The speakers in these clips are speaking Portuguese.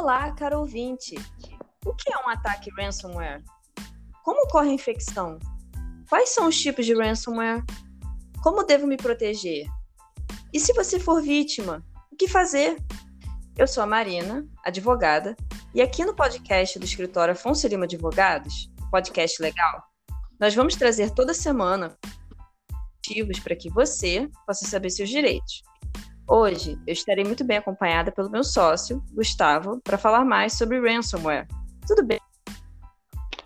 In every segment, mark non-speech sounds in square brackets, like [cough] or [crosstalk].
Olá, caro ouvinte! O que é um ataque ransomware? Como ocorre a infecção? Quais são os tipos de ransomware? Como devo me proteger? E se você for vítima, o que fazer? Eu sou a Marina, advogada, e aqui no podcast do escritório Afonso Lima Advogados, podcast legal, nós vamos trazer toda semana motivos para que você possa saber seus direitos. Hoje eu estarei muito bem acompanhada pelo meu sócio, Gustavo, para falar mais sobre ransomware. Tudo bem?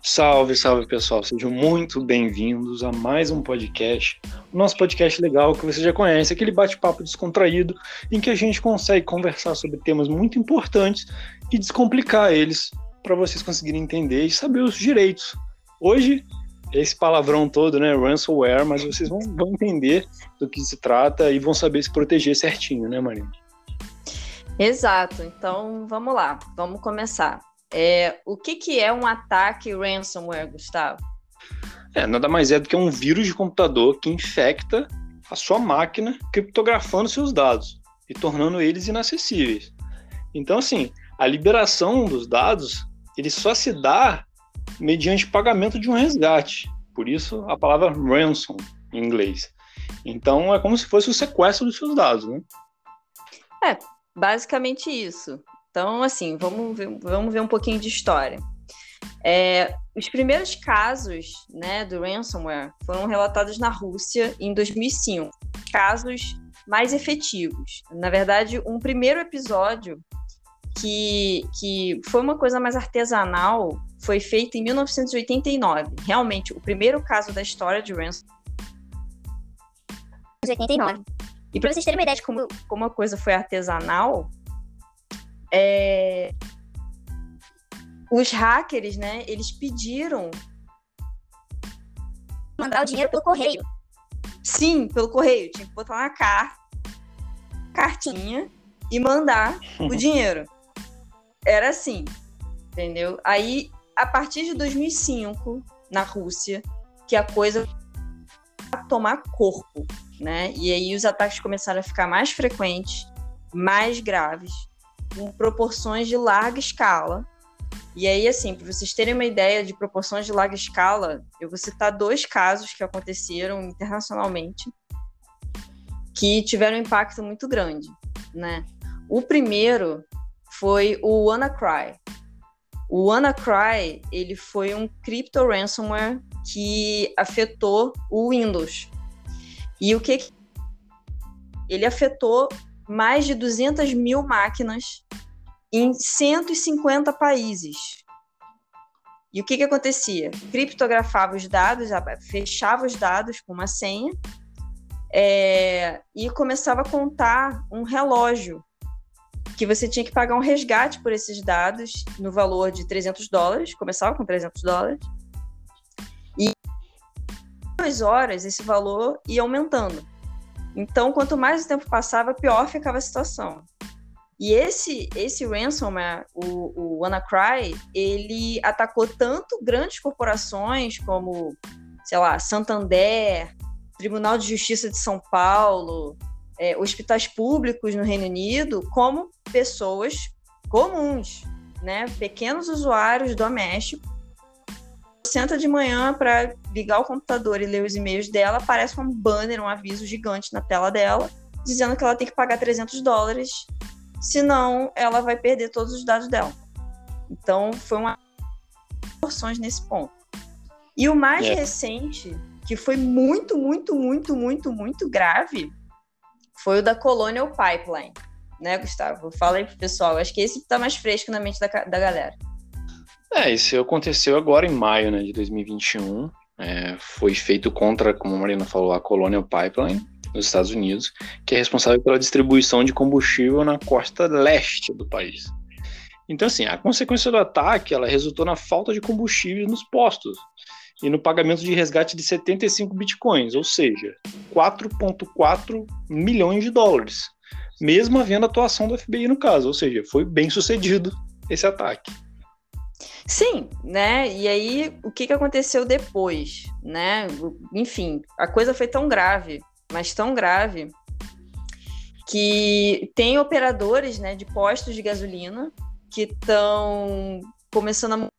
Salve, salve pessoal, sejam muito bem-vindos a mais um podcast. O nosso podcast legal que você já conhece, aquele bate-papo descontraído em que a gente consegue conversar sobre temas muito importantes e descomplicar eles para vocês conseguirem entender e saber os direitos. Hoje esse palavrão todo, né? Ransomware, mas vocês vão, vão entender do que se trata e vão saber se proteger certinho, né, Marina? Exato. Então, vamos lá, vamos começar. É, o que, que é um ataque ransomware, Gustavo? É, nada mais é do que um vírus de computador que infecta a sua máquina, criptografando seus dados e tornando eles inacessíveis. Então, assim, a liberação dos dados ele só se dá mediante pagamento de um resgate. Por isso a palavra ransom em inglês. Então é como se fosse o sequestro dos seus dados, né? É, basicamente isso. Então, assim, vamos ver, vamos ver um pouquinho de história. É, os primeiros casos né, do ransomware foram relatados na Rússia em 2005. Casos mais efetivos. Na verdade, um primeiro episódio que, que foi uma coisa mais artesanal foi feito em 1989. Realmente, o primeiro caso da história de ransom. 89. E para vocês terem uma ideia de como, como a coisa foi artesanal, é... os hackers, né, eles pediram mandar o dinheiro pelo correio. Sim, pelo correio. Tinha que botar uma carta, cartinha e mandar o [laughs] dinheiro. Era assim, entendeu? Aí a partir de 2005, na Rússia, que a coisa a tomar corpo, né? E aí os ataques começaram a ficar mais frequentes, mais graves, com proporções de larga escala. E aí, assim, para vocês terem uma ideia de proporções de larga escala, eu vou citar dois casos que aconteceram internacionalmente que tiveram um impacto muito grande, né? O primeiro foi o WannaCry, o WannaCry, ele foi um crypto ransomware que afetou o Windows. E o que ele afetou mais de 200 mil máquinas em 150 países. E o que, que acontecia? Criptografava os dados, fechava os dados com uma senha é, e começava a contar um relógio que você tinha que pagar um resgate por esses dados no valor de 300 dólares, começava com 300 dólares, e duas horas esse valor ia aumentando. Então, quanto mais o tempo passava, pior ficava a situação. E esse esse ransomware, o, o WannaCry, ele atacou tanto grandes corporações como, sei lá, Santander, Tribunal de Justiça de São Paulo, é, hospitais públicos no Reino Unido, como pessoas comuns, né? Pequenos usuários domésticos. Senta de manhã para ligar o computador e ler os e-mails dela, aparece um banner, um aviso gigante na tela dela, dizendo que ela tem que pagar 300 dólares, senão ela vai perder todos os dados dela. Então, foi uma proporções nesse ponto. E o mais yeah. recente, que foi muito, muito, muito, muito, muito grave, foi o da Colonial Pipeline, né, Gustavo? Fala aí pro pessoal. Acho que esse tá mais fresco na mente da, da galera. É, isso aconteceu agora em maio né, de 2021. É, foi feito contra, como a Marina falou, a Colonial Pipeline nos Estados Unidos, que é responsável pela distribuição de combustível na costa leste do país. Então, assim, a consequência do ataque ela resultou na falta de combustível nos postos e no pagamento de resgate de 75 bitcoins, ou seja, 4,4 milhões de dólares, mesmo havendo atuação do FBI no caso, ou seja, foi bem sucedido esse ataque. Sim, né? E aí, o que, que aconteceu depois, né? Enfim, a coisa foi tão grave, mas tão grave, que tem operadores né, de postos de gasolina que estão começando a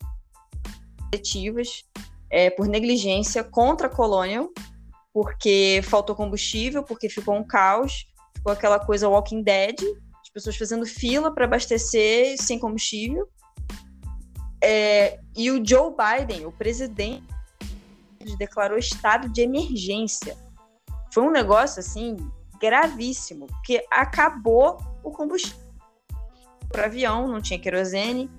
coletivas é, por negligência contra a Colonial, porque faltou combustível, porque ficou um caos, ficou aquela coisa Walking Dead, as pessoas fazendo fila para abastecer sem combustível. É, e o Joe Biden, o presidente, declarou estado de emergência. Foi um negócio assim gravíssimo, porque acabou o combustível para avião, não tinha querosene,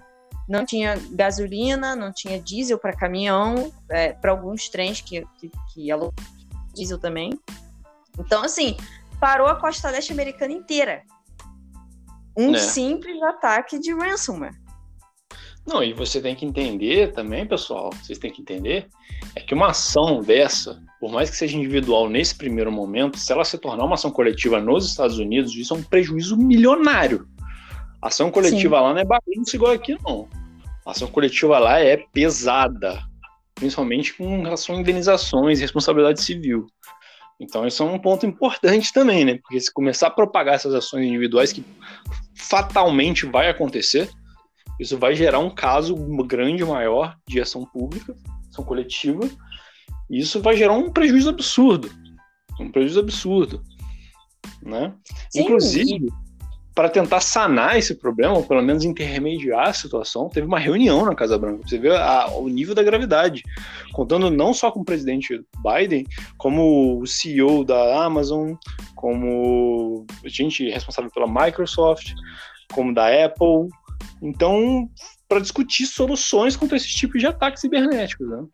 não tinha gasolina, não tinha diesel para caminhão, é, para alguns trens que, que, que diesel também. Então, assim, parou a costa leste americana inteira. Um é. simples ataque de ransomware. Não, e você tem que entender também, pessoal, vocês têm que entender, é que uma ação dessa, por mais que seja individual nesse primeiro momento, se ela se tornar uma ação coletiva nos Estados Unidos, isso é um prejuízo milionário. Ação coletiva Sim. lá não é bagunça igual aqui, não. Ação coletiva lá é pesada, principalmente com relação a indenizações e responsabilidade civil. Então, isso é um ponto importante também, né? Porque se começar a propagar essas ações individuais, que fatalmente vai acontecer, isso vai gerar um caso grande maior de ação pública, ação coletiva, e isso vai gerar um prejuízo absurdo. Um prejuízo absurdo. Né? Sim, Inclusive, para tentar sanar esse problema, ou pelo menos intermediar a situação, teve uma reunião na Casa Branca. Você vê a, o nível da gravidade. Contando não só com o presidente Biden, como o CEO da Amazon, como gente responsável pela Microsoft, como da Apple. Então, para discutir soluções contra esse tipo de ataques cibernéticos. Né?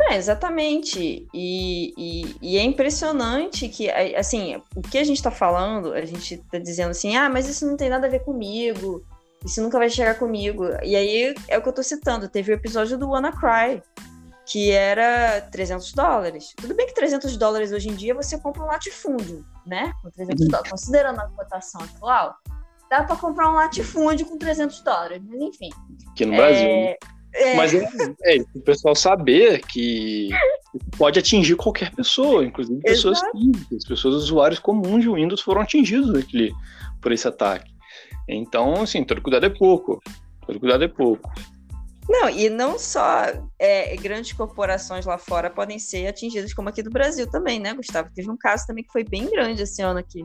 É, exatamente. E, e, e, é impressionante que, assim, o que a gente está falando, a gente está dizendo assim, ah, mas isso não tem nada a ver comigo, isso nunca vai chegar comigo. E aí é o que eu estou citando, teve o episódio do WannaCry, que era 300 dólares. Tudo bem que 300 dólares hoje em dia você compra um latifúndio, né? Com 300 uhum. dólares, considerando a cotação atual, dá para comprar um latifúndio com 300 dólares, mas enfim. Aqui no é... Brasil. É. Mas é, é, o pessoal saber que pode atingir qualquer pessoa, inclusive pessoas físicas, pessoas usuários comuns de Windows foram atingidos por esse ataque. Então, assim, todo cuidado é pouco. Todo cuidado é pouco. Não, e não só é, grandes corporações lá fora podem ser atingidas, como aqui do Brasil também, né, Gustavo? Teve um caso também que foi bem grande esse ano aqui.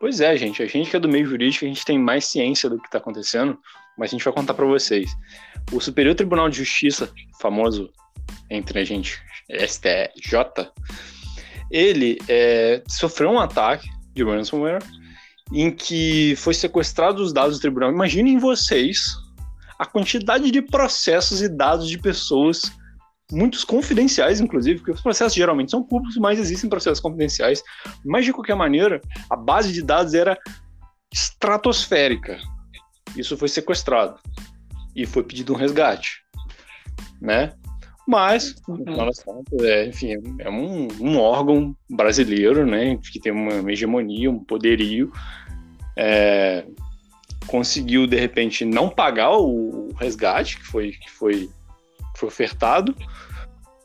Pois é, gente. A gente que é do meio jurídico, a gente tem mais ciência do que está acontecendo, mas a gente vai contar para vocês. O Superior Tribunal de Justiça, famoso entre a gente, STJ, ele é, sofreu um ataque de ransomware em que foi sequestrado os dados do tribunal. Imaginem vocês a quantidade de processos e dados de pessoas muitos confidenciais, inclusive, porque os processos geralmente são públicos, mas existem processos confidenciais. Mas, de qualquer maneira, a base de dados era estratosférica. Isso foi sequestrado e foi pedido um resgate, né? Mas, é, enfim, é um, um, órgão brasileiro, né, que tem uma hegemonia, um poderio, é, conseguiu de repente não pagar o resgate que foi que foi foi ofertado,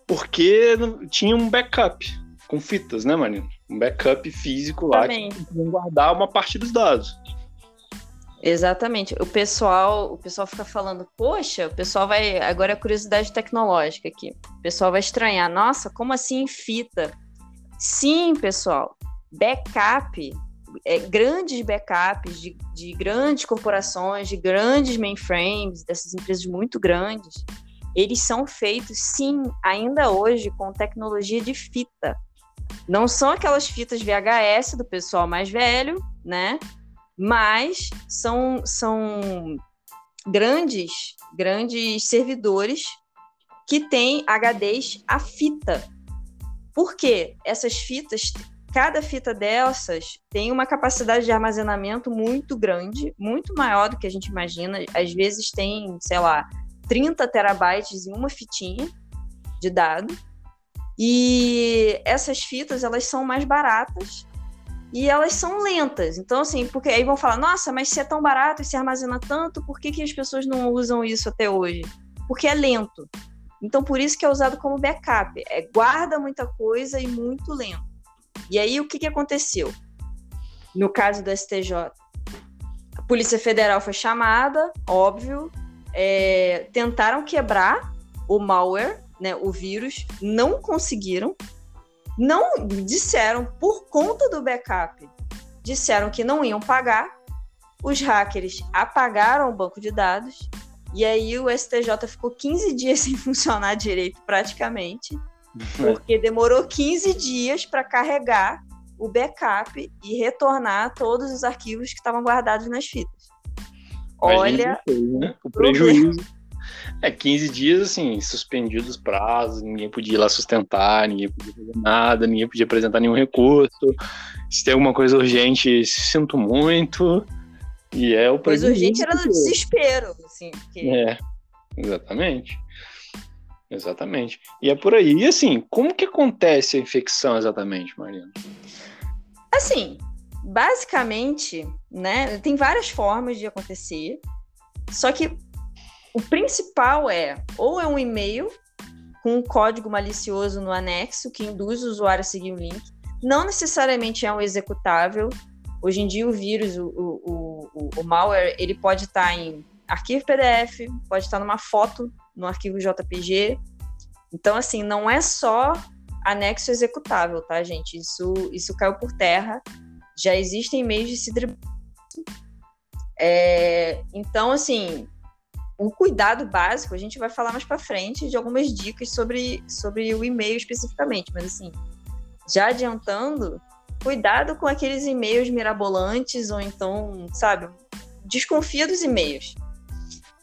porque tinha um backup com fitas, né, Marina? Um backup físico lá Também. que guardar uma parte dos dados. Exatamente. O pessoal, o pessoal fica falando, poxa, o pessoal vai. Agora é curiosidade tecnológica aqui. O pessoal vai estranhar. Nossa, como assim fita? Sim, pessoal. Backup, é, grandes backups de, de grandes corporações, de grandes mainframes, dessas empresas muito grandes, eles são feitos, sim, ainda hoje, com tecnologia de fita. Não são aquelas fitas VHS do pessoal mais velho, né? Mas são, são grandes, grandes servidores que têm HDs a fita. Por quê? Essas fitas, cada fita dessas tem uma capacidade de armazenamento muito grande, muito maior do que a gente imagina. Às vezes tem, sei lá, 30 terabytes em uma fitinha de dado. E essas fitas, elas são mais baratas e elas são lentas. Então, assim, porque aí vão falar, nossa, mas se é tão barato e se armazena tanto, por que, que as pessoas não usam isso até hoje? Porque é lento. Então, por isso que é usado como backup. É, guarda muita coisa e muito lento. E aí, o que, que aconteceu? No caso do STJ, Polícia Federal foi chamada, óbvio. É, tentaram quebrar o malware, né, o vírus, não conseguiram. Não disseram por conta do backup, disseram que não iam pagar. Os hackers apagaram o banco de dados e aí o STJ ficou 15 dias [laughs] sem funcionar direito, praticamente, porque demorou 15 dias para carregar o backup e retornar todos os arquivos que estavam guardados nas fitas. Olha né? o prejuízo. É, 15 dias, assim, suspendidos os prazos, ninguém podia ir lá sustentar, ninguém podia fazer nada, ninguém podia apresentar nenhum recurso. Se tem alguma coisa urgente, sinto muito. E é o prejuízo. Pois urgente era no desespero, assim. Porque... É, exatamente. Exatamente. E é por aí. E assim, como que acontece a infecção exatamente, Mariana? Assim, basicamente, né, tem várias formas de acontecer. Só que o principal é ou é um e-mail com um código malicioso no anexo que induz o usuário a seguir o link. Não necessariamente é um executável. Hoje em dia o vírus, o, o, o, o malware, ele pode estar em arquivo PDF, pode estar numa foto no arquivo JPG. Então, assim, não é só anexo executável, tá, gente? Isso, isso caiu por terra. Já existem meios de se driblar. É, então, assim, o cuidado básico, a gente vai falar mais para frente de algumas dicas sobre, sobre o e-mail especificamente, mas assim, já adiantando, cuidado com aqueles e-mails mirabolantes ou então, sabe, desconfia dos e-mails.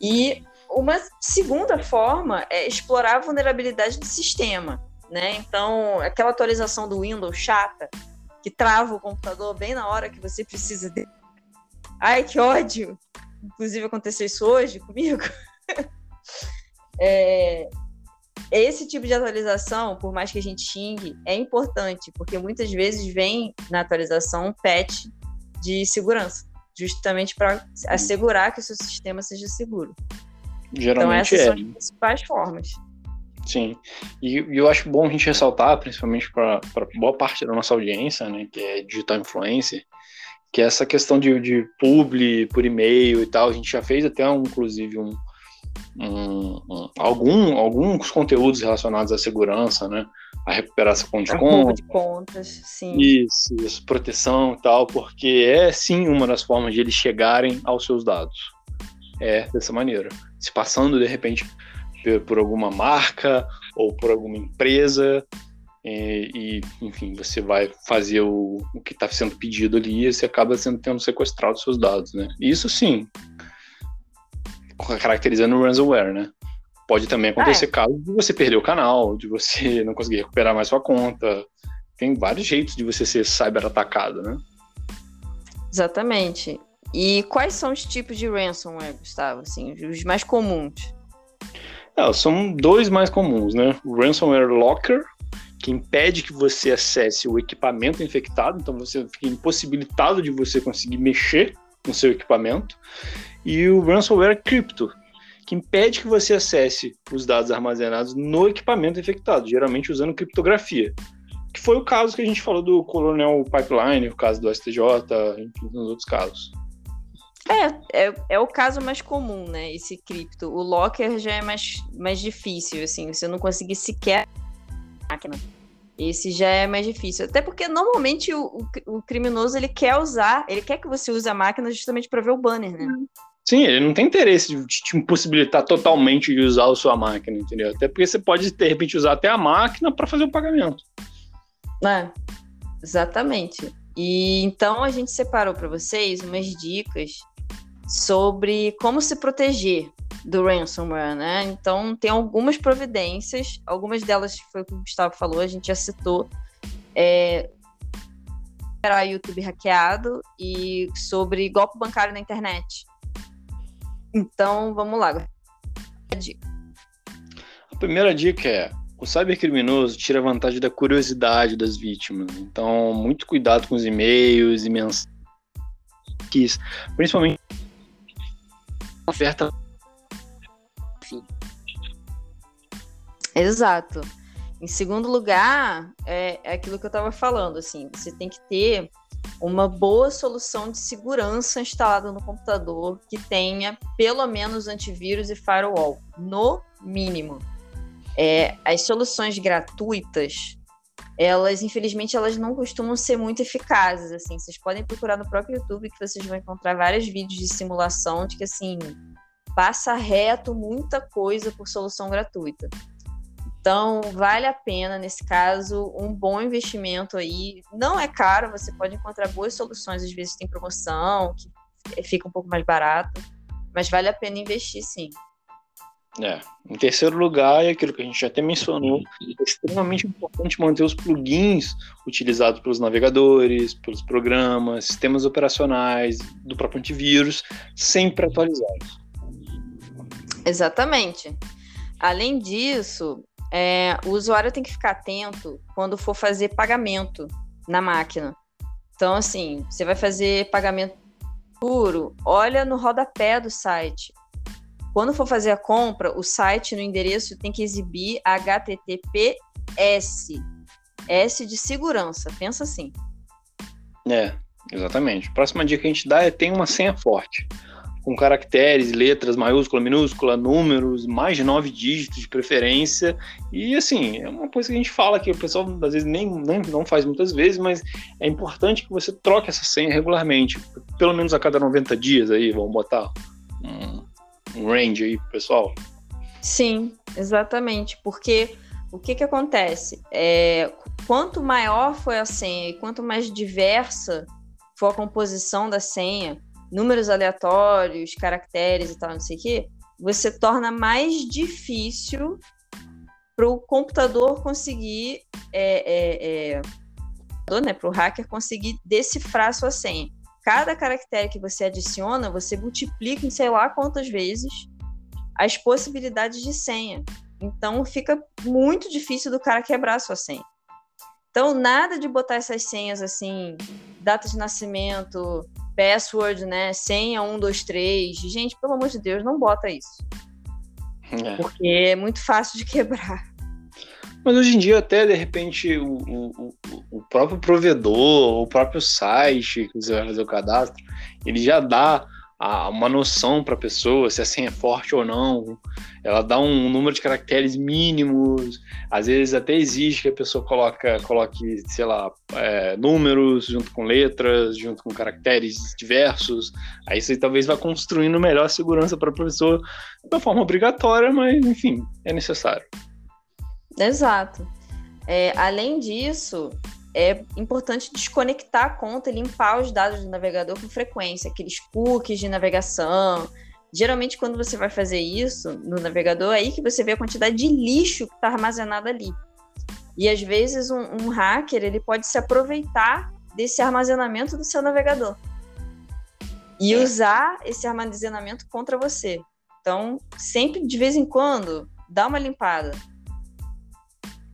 E uma segunda forma é explorar a vulnerabilidade do sistema, né? Então, aquela atualização do Windows chata, que trava o computador bem na hora que você precisa de. Ai, que ódio! Inclusive aconteceu isso hoje comigo. [laughs] é, esse tipo de atualização, por mais que a gente xingue, é importante, porque muitas vezes vem na atualização um patch de segurança, justamente para assegurar que o seu sistema seja seguro. Geralmente então, essas é. são as principais formas. Sim, e, e eu acho bom a gente ressaltar, principalmente para boa parte da nossa audiência, né, que é digital influencer, que é essa questão de, de publi por e-mail e tal, a gente já fez até, um, inclusive, um, um, um, algum, alguns conteúdos relacionados à segurança, né, a recuperação de, conta, de contas, sim. Isso, isso, proteção e tal, porque é sim uma das formas de eles chegarem aos seus dados. É dessa maneira. Se passando, de repente, por alguma marca ou por alguma empresa e, e enfim, você vai fazer o, o que está sendo pedido ali e você acaba sendo tendo sequestrado seus dados, né? Isso sim, caracterizando o ransomware, né? Pode também acontecer é. caso de você perder o canal, de você [laughs] não conseguir recuperar mais sua conta. Tem vários jeitos de você ser cyber atacado, né? Exatamente. E quais são os tipos de ransomware, Gustavo? Assim, os mais comuns? Não, são dois mais comuns, né? O ransomware locker, que impede que você acesse o equipamento infectado, então você fica impossibilitado de você conseguir mexer no seu equipamento, e o ransomware crypto, que impede que você acesse os dados armazenados no equipamento infectado, geralmente usando criptografia. Que foi o caso que a gente falou do Colonel Pipeline, o caso do STJ, enfim, nos outros casos. É, é, é, o caso mais comum, né? Esse cripto. O locker já é mais, mais difícil, assim, você não conseguir sequer máquina. Esse já é mais difícil. Até porque normalmente o, o, o, criminoso ele quer usar, ele quer que você use a máquina justamente para ver o banner, né? Sim, ele não tem interesse de te impossibilitar totalmente de usar a sua máquina, entendeu? Até porque você pode, de repente, usar até a máquina para fazer o pagamento. É, exatamente. E então a gente separou para vocês umas dicas sobre como se proteger do ransomware, né? Então tem algumas providências, algumas delas foi o que o Gustavo falou, a gente já citou. É, era YouTube hackeado e sobre golpe bancário na internet. Então, vamos lá. A, a primeira dica é: o cybercriminoso tira vantagem da curiosidade das vítimas. Então, muito cuidado com os e-mails e mensagens, principalmente oferta. Exato. Em segundo lugar, é, é aquilo que eu estava falando, assim, você tem que ter uma boa solução de segurança instalada no computador que tenha pelo menos antivírus e firewall, no mínimo. É, as soluções gratuitas, elas infelizmente elas não costumam ser muito eficazes assim. Vocês podem procurar no próprio YouTube que vocês vão encontrar vários vídeos de simulação de que assim passa reto muita coisa por solução gratuita. Então, vale a pena, nesse caso, um bom investimento aí. Não é caro, você pode encontrar boas soluções, às vezes tem promoção, que fica um pouco mais barato, mas vale a pena investir sim. É. Em terceiro lugar, é aquilo que a gente já até mencionou, é extremamente importante manter os plugins utilizados pelos navegadores, pelos programas, sistemas operacionais, do próprio antivírus, sempre atualizados. Exatamente. Além disso, é, o usuário tem que ficar atento quando for fazer pagamento na máquina. Então, assim, você vai fazer pagamento puro, olha no rodapé do site. Quando for fazer a compra, o site no endereço tem que exibir HTTPS. S de segurança, pensa assim. É, exatamente. Próxima dica que a gente dá é tem uma senha forte com caracteres, letras, maiúscula, minúscula, números, mais de nove dígitos de preferência. E assim, é uma coisa que a gente fala que o pessoal às vezes nem, nem não faz muitas vezes, mas é importante que você troque essa senha regularmente, pelo menos a cada 90 dias aí, vamos botar um, um range aí, pessoal. Sim, exatamente, porque o que que acontece? É, quanto maior foi a senha e quanto mais diversa for a composição da senha, números aleatórios, caracteres e tal, não sei o quê, você torna mais difícil para o computador conseguir, é, é, é, né, para o hacker conseguir decifrar sua senha. Cada caractere que você adiciona, você multiplica em sei lá quantas vezes as possibilidades de senha. Então fica muito difícil do cara quebrar sua senha. Então, nada de botar essas senhas assim, data de nascimento, password, né? Senha 123. Gente, pelo amor de Deus, não bota isso. É. Porque é muito fácil de quebrar. Mas hoje em dia, até de repente, o, o, o próprio provedor, o próprio site que você vai fazer o cadastro, ele já dá a, uma noção para a pessoa se a senha é forte ou não. Ela dá um número de caracteres mínimos. Às vezes até exige que a pessoa coloca, coloque, sei lá, é, números junto com letras, junto com caracteres diversos. Aí você talvez vá construindo melhor segurança para a pessoa uma forma obrigatória, mas enfim, é necessário. Exato. É, além disso, é importante desconectar a conta e limpar os dados do navegador com frequência, aqueles cookies de navegação. Geralmente, quando você vai fazer isso no navegador, é aí que você vê a quantidade de lixo que está armazenado ali. E às vezes um, um, hacker ele pode se aproveitar desse armazenamento do seu navegador e é. usar esse armazenamento contra você. Então, sempre de vez em quando, dá uma limpada.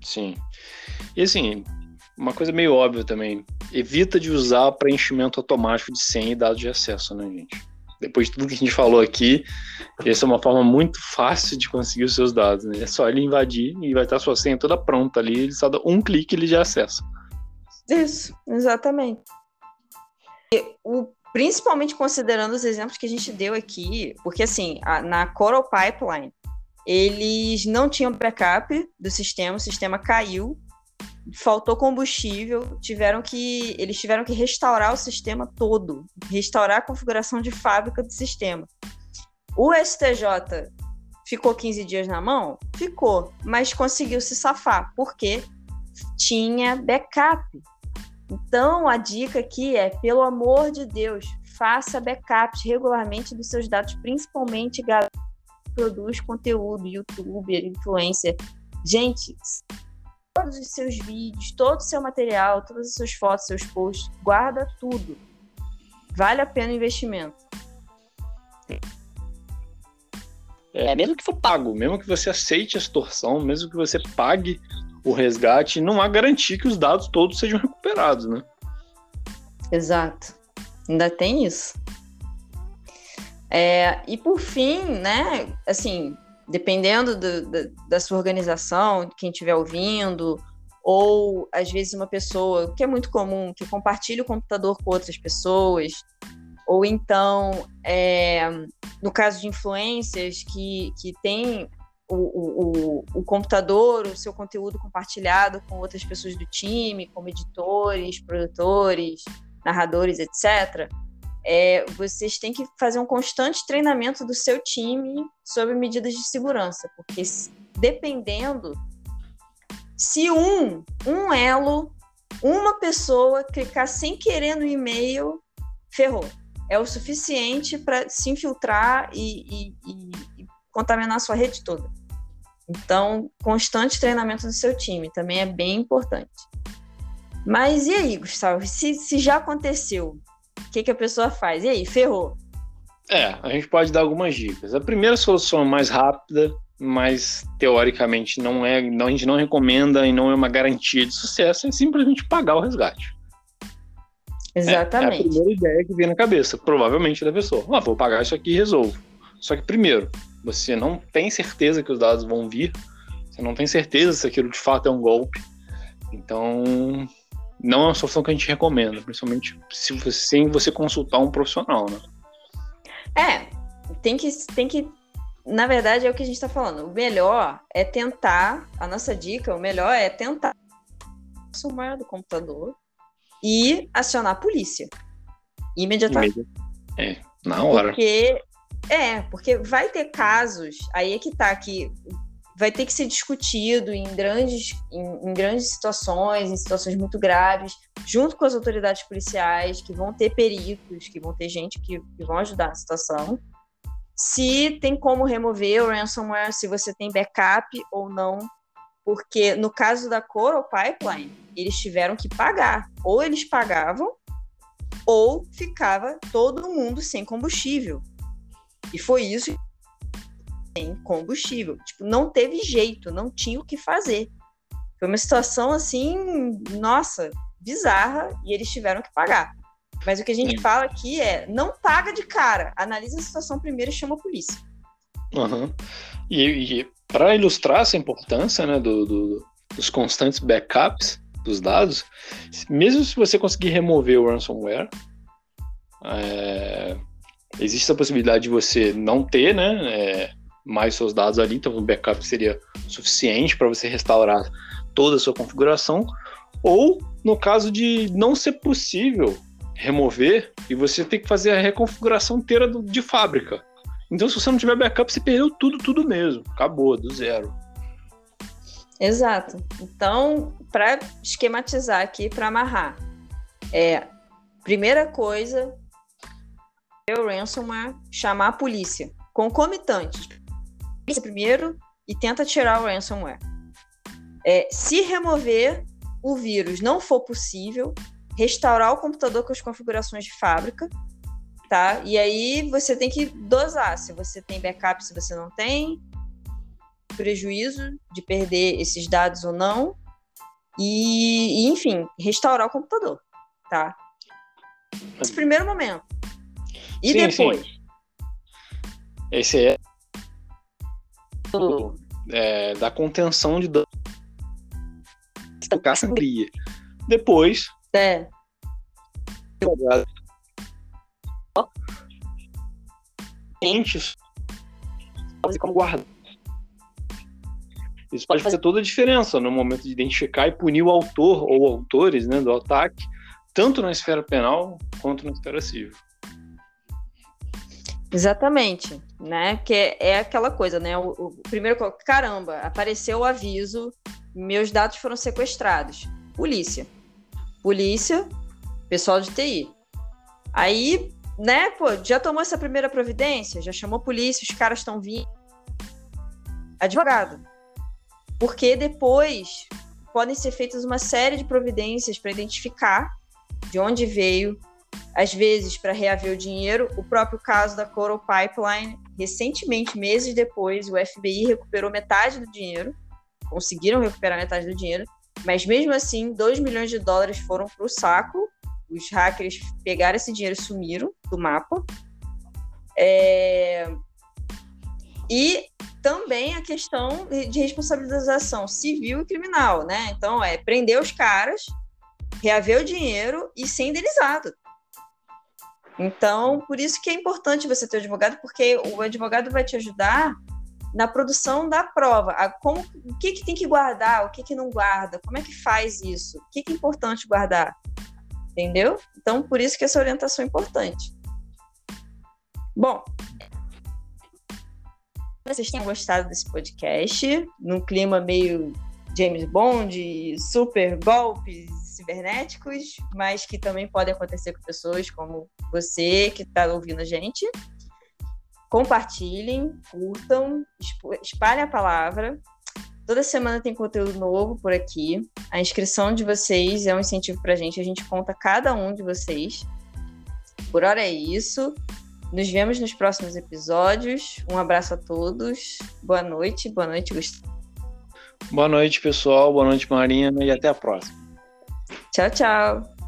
Sim. E assim, uma coisa meio óbvia também. Evita de usar preenchimento automático de senha e dados de acesso, né, gente? Depois de tudo que a gente falou aqui, essa é uma forma muito fácil de conseguir os seus dados, né? É só ele invadir e vai estar sua senha toda pronta ali, ele só dá um clique e ele já acessa. Isso, exatamente. E o, principalmente considerando os exemplos que a gente deu aqui, porque assim, a, na Coral Pipeline, eles não tinham backup do sistema, o sistema caiu faltou combustível, tiveram que eles tiveram que restaurar o sistema todo, restaurar a configuração de fábrica do sistema. O STJ ficou 15 dias na mão? Ficou, mas conseguiu se safar, porque tinha backup. Então, a dica aqui é, pelo amor de Deus, faça backups regularmente dos seus dados, principalmente galera que produz conteúdo, youtuber, influencer. Gente, todos os seus vídeos, todo o seu material, todas as suas fotos, seus posts, guarda tudo. Vale a pena o investimento. É, mesmo que for pago, mesmo que você aceite a extorsão, mesmo que você pague o resgate, não há garantia que os dados todos sejam recuperados, né? Exato. Ainda tem isso. É, e por fim, né, assim, dependendo do, da, sua organização, quem estiver ouvindo, ou às vezes uma pessoa, que é muito comum, que compartilha o computador com outras pessoas, ou então, é, no caso de influências que, que tem o, o, o, computador, o seu conteúdo compartilhado com outras pessoas do time, como editores, produtores, narradores, etc., é, vocês têm que fazer um constante treinamento do seu time sobre medidas de segurança, porque dependendo, se um, um elo, uma pessoa clicar sem querer no e-mail, ferrou. É o suficiente para se infiltrar e, e, e, e contaminar a sua rede toda. Então, constante treinamento do seu time também é bem importante. Mas e aí, Gustavo? Se, se já aconteceu, o que, que a pessoa faz? E aí, ferrou? É, a gente pode dar algumas dicas. A primeira solução mais rápida, mas teoricamente não é, não, a gente não recomenda e não é uma garantia de sucesso, é simplesmente pagar o resgate. Exatamente. É, é a primeira ideia que vem na cabeça, provavelmente da pessoa. Ah, vou pagar isso aqui e resolvo. Só que primeiro, você não tem certeza que os dados vão vir, você não tem certeza se aquilo de fato é um golpe. Então, não é uma solução que a gente recomenda, principalmente se você, sem você consultar um profissional, né? É, tem que, tem que. Na verdade, é o que a gente está falando. O melhor é tentar. A nossa dica, o melhor é tentar sumar do computador e acionar a polícia. Imediatamente. É, na hora. Porque. É, porque vai ter casos, aí é que tá, que vai ter que ser discutido em grandes, em, em, grandes situações, em situações muito graves, junto com as autoridades policiais, que vão ter peritos, que vão ter gente que, que vão ajudar a situação. Se tem como remover o ransomware, se você tem backup ou não, porque no caso da Coral Pipeline, eles tiveram que pagar. Ou eles pagavam, ou ficava todo mundo sem combustível. E foi isso combustível. Tipo, não teve jeito, não tinha o que fazer. Foi uma situação assim, nossa, bizarra, e eles tiveram que pagar. Mas o que a gente Sim. fala aqui é: não paga de cara, analisa a situação primeiro e chama a polícia. Uhum. E, e para ilustrar essa importância né, do, do, dos constantes backups dos dados, mesmo se você conseguir remover o ransomware, é, existe a possibilidade de você não ter né, é, mais seus dados ali, então o backup seria suficiente para você restaurar toda a sua configuração, ou no caso de não ser possível remover e você tem que fazer a reconfiguração inteira do, de fábrica. Então, se você não tiver backup, você perdeu tudo, tudo mesmo. Acabou, do zero. Exato. Então, para esquematizar aqui, para amarrar, é primeira coisa, o ransomware chamar a polícia. Primeiro e tenta tirar o ransomware. É, se remover o vírus não for possível, restaurar o computador com as configurações de fábrica, tá? E aí você tem que dosar se você tem backup, se você não tem, prejuízo de perder esses dados ou não, e, e enfim, restaurar o computador, tá? Esse primeiro momento. E sim, depois? Sim. Esse é é, da contenção de dano estancar a sangria. Depois. É. Entes como guardar. Isso pode fazer toda a diferença no momento de identificar e punir o autor ou autores né, do ataque, tanto na esfera penal quanto na esfera civil. Exatamente, né? Que é aquela coisa, né? O, o, primeiro, caramba, apareceu o aviso, meus dados foram sequestrados. Polícia. Polícia, pessoal de TI. Aí, né, pô, já tomou essa primeira providência, já chamou polícia, os caras estão vindo. Advogado. Porque depois podem ser feitas uma série de providências para identificar de onde veio, às vezes para reaver o dinheiro. O próprio caso da Coral Pipeline, recentemente, meses depois, o FBI recuperou metade do dinheiro, conseguiram recuperar metade do dinheiro, mas mesmo assim, 2 milhões de dólares foram para o saco. Os hackers pegaram esse dinheiro e sumiram do mapa. É... E também a questão de responsabilização civil e criminal, né? Então, é prender os caras, reaver o dinheiro e ser indenizado. Então, por isso que é importante você ter um advogado, porque o advogado vai te ajudar na produção da prova. A como, o que, que tem que guardar, o que, que não guarda, como é que faz isso, o que, que é importante guardar. Entendeu? Então, por isso que essa orientação é importante. Bom, vocês tenham gostado desse podcast, num clima meio James Bond, super golpes cibernéticos, mas que também podem acontecer com pessoas como você que está ouvindo a gente. Compartilhem, curtam, espalhem a palavra. Toda semana tem conteúdo novo por aqui. A inscrição de vocês é um incentivo para a gente. A gente conta cada um de vocês. Por hora é isso. Nos vemos nos próximos episódios. Um abraço a todos. Boa noite. Boa noite, Gustavo. Boa noite, pessoal. Boa noite, Marina. E até a próxima. Tchau, tchau.